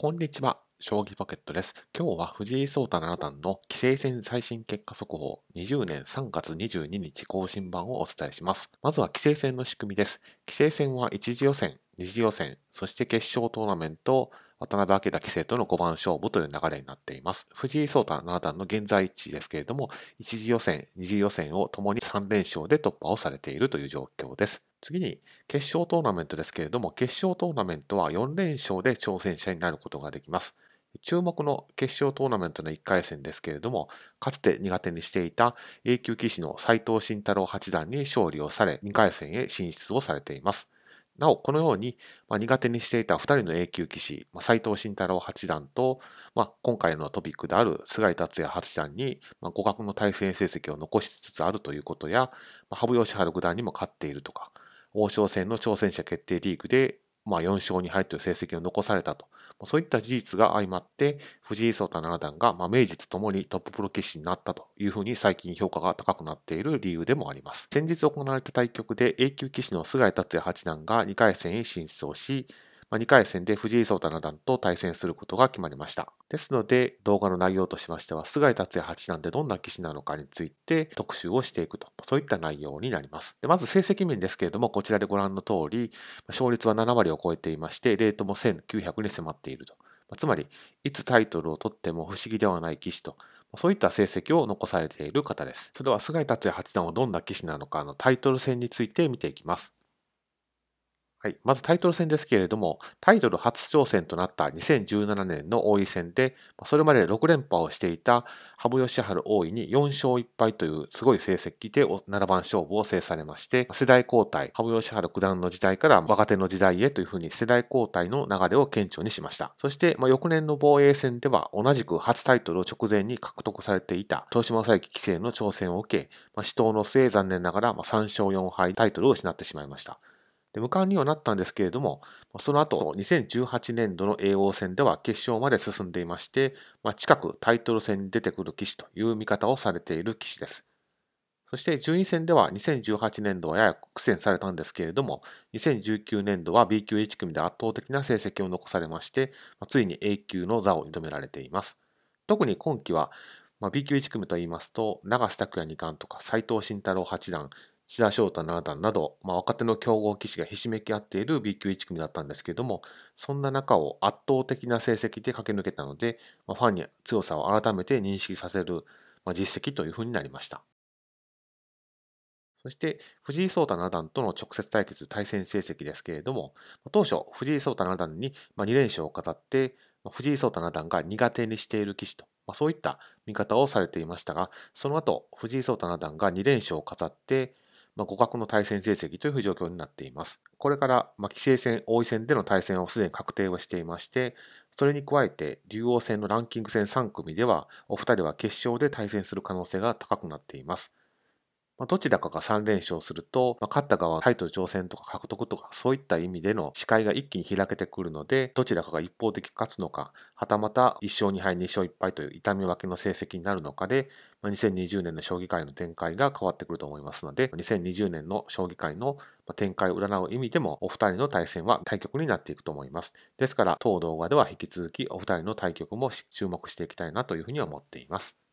こんにちは。将棋ポケットです。今日は藤井聡太七段の棋聖戦最新結果速報20年3月22日更新版をお伝えします。まずは棋聖戦の仕組みです。棋聖戦は1次予選、2次予選、そして決勝トーナメント、渡辺明棋聖との5番勝負という流れになっています。藤井聡太七段の現在位置ですけれども、1次予選、2次予選をともに3連勝で突破をされているという状況です。次に決勝トーナメントですけれども、決勝トーナメントは4連勝で挑戦者になることができます。注目の決勝トーナメントの1回戦ですけれども、かつて苦手にしていた A 級棋士の斎藤慎太郎八段に勝利をされ、2回戦へ進出をされています。なお、このように、まあ、苦手にしていた2人の A 級棋士、まあ、斉藤慎太郎八段と、まあ、今回のトピックである菅井達也八段に、まあ、互角の対戦成績を残しつつあるということや、まあ、羽生善治九段にも勝っているとか、王将戦の挑戦者決定リーグで、まあ、4勝2敗という成績を残されたと。そういった事実が相まって、藤井聡太七段が、まあ、名実ともにトッププロ棋士になったというふうに最近評価が高くなっている理由でもあります。先日行われた対局で A 級棋士の菅井達也八段が2回戦へ進出をし、まあ、2回戦で藤井聡太七段と対戦することが決まりました。ですので、動画の内容としましては、菅井達也八段ってどんな棋士なのかについて特集をしていくと、そういった内容になります。でまず成績面ですけれども、こちらでご覧の通り、勝率は7割を超えていまして、レートも1900に迫っていると。つまり、いつタイトルを取っても不思議ではない棋士と、そういった成績を残されている方です。それでは、菅井達也八段はどんな棋士なのかのタイトル戦について見ていきます。はい、まずタイトル戦ですけれども、タイトル初挑戦となった2017年の王位戦で、それまで6連覇をしていた羽生善治王位に4勝1敗というすごい成績で7番勝負を制されまして、世代交代、羽生善治九段の時代から若手の時代へというふうに世代交代の流れを顕著にしました。そして、まあ、翌年の防衛戦では同じく初タイトルを直前に獲得されていた豊島将之棋聖の挑戦を受け、まあ、死闘の末残念ながら3勝4敗タイトルを失ってしまいました。無冠にはなったんですけれども、その後、2018年度の叡王戦では決勝まで進んでいまして、まあ、近くタイトル戦に出てくる棋士という見方をされている棋士です。そして順位戦では2018年度はやや苦戦されたんですけれども、2019年度は B 級1組で圧倒的な成績を残されまして、ま、ついに A 級の座を認められています。特に今期は、まあ、B 級1組といいますと、長瀬拓也二冠とか斎藤慎太郎八段、志田翔太七段など、まあ、若手の強豪棋士がひしめき合っている B 級1組だったんですけれども、そんな中を圧倒的な成績で駆け抜けたので、まあ、ファンに強さを改めて認識させる、まあ、実績というふうになりました。そして、藤井聡太七段との直接対決、対戦成績ですけれども、当初、藤井聡太七段に2連勝を語って、藤井聡太七段が苦手にしている棋士と、ま、そういった見方をされていましたが、その後、藤井聡太七段が2連勝を語って、まあ、互角の対戦成績という状況になっています。これから、まあ、棋聖戦、王位戦での対戦をすでに確定をしていまして、それに加えて、竜王戦のランキング戦3組では、お二人は決勝で対戦する可能性が高くなっています。まあ、どちらかが3連勝すると、まあ、勝った側タイトル挑戦とか獲得とかそういった意味での視界が一気に開けてくるので、どちらかが一方的勝つのか、はたまた1勝2敗2勝1敗という痛み分けの成績になるのかで、まあ、2020年の将棋界の展開が変わってくると思いますので、2020年の将棋界の展開を占う意味でも、お二人の対戦は対局になっていくと思います。ですから、当動画では引き続きお二人の対局も注目していきたいなというふうに思っています。